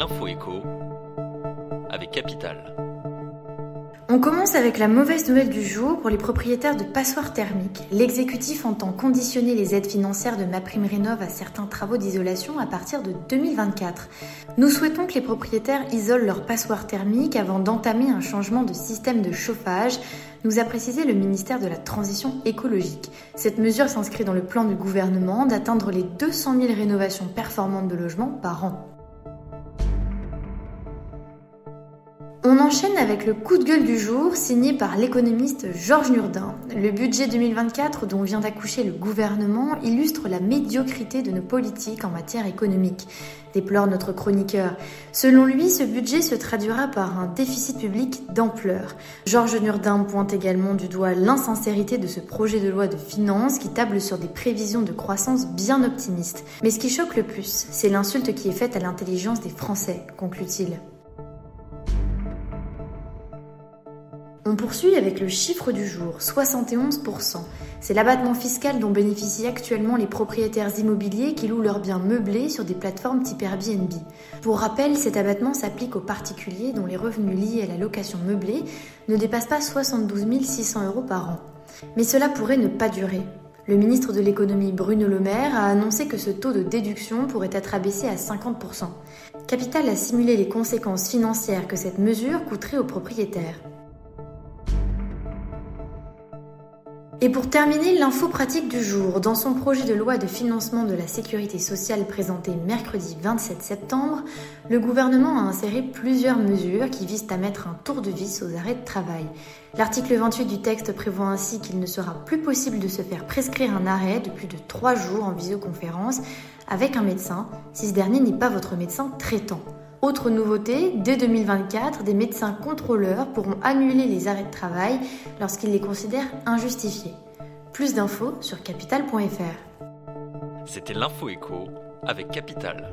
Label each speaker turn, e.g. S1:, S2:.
S1: l'info écho avec Capital.
S2: On commence avec la mauvaise nouvelle du jour pour les propriétaires de passoires thermiques. L'exécutif entend conditionner les aides financières de MaPrimeRénov à certains travaux d'isolation à partir de 2024. Nous souhaitons que les propriétaires isolent leurs passoires thermiques avant d'entamer un changement de système de chauffage, nous a précisé le ministère de la Transition écologique. Cette mesure s'inscrit dans le plan du gouvernement d'atteindre les 200 000 rénovations performantes de logements par an. On enchaîne avec le coup de gueule du jour signé par l'économiste Georges Nurdin. Le budget 2024 dont vient d'accoucher le gouvernement illustre la médiocrité de nos politiques en matière économique, déplore notre chroniqueur. Selon lui, ce budget se traduira par un déficit public d'ampleur. Georges Nurdin pointe également du doigt l'insincérité de ce projet de loi de finances qui table sur des prévisions de croissance bien optimistes. Mais ce qui choque le plus, c'est l'insulte qui est faite à l'intelligence des Français, conclut-il. On poursuit avec le chiffre du jour, 71%. C'est l'abattement fiscal dont bénéficient actuellement les propriétaires immobiliers qui louent leurs biens meublés sur des plateformes type Airbnb. Pour rappel, cet abattement s'applique aux particuliers dont les revenus liés à la location meublée ne dépassent pas 72 600 euros par an. Mais cela pourrait ne pas durer. Le ministre de l'économie Bruno Le Maire a annoncé que ce taux de déduction pourrait être abaissé à 50%. Capital a simulé les conséquences financières que cette mesure coûterait aux propriétaires. Et pour terminer, l'info pratique du jour. Dans son projet de loi de financement de la sécurité sociale présenté mercredi 27 septembre, le gouvernement a inséré plusieurs mesures qui visent à mettre un tour de vis aux arrêts de travail. L'article 28 du texte prévoit ainsi qu'il ne sera plus possible de se faire prescrire un arrêt de plus de 3 jours en visioconférence avec un médecin si ce dernier n'est pas votre médecin traitant. Autre nouveauté, dès 2024, des médecins contrôleurs pourront annuler les arrêts de travail lorsqu'ils les considèrent injustifiés. Plus d'infos sur capital.fr.
S1: C'était l'info avec Capital.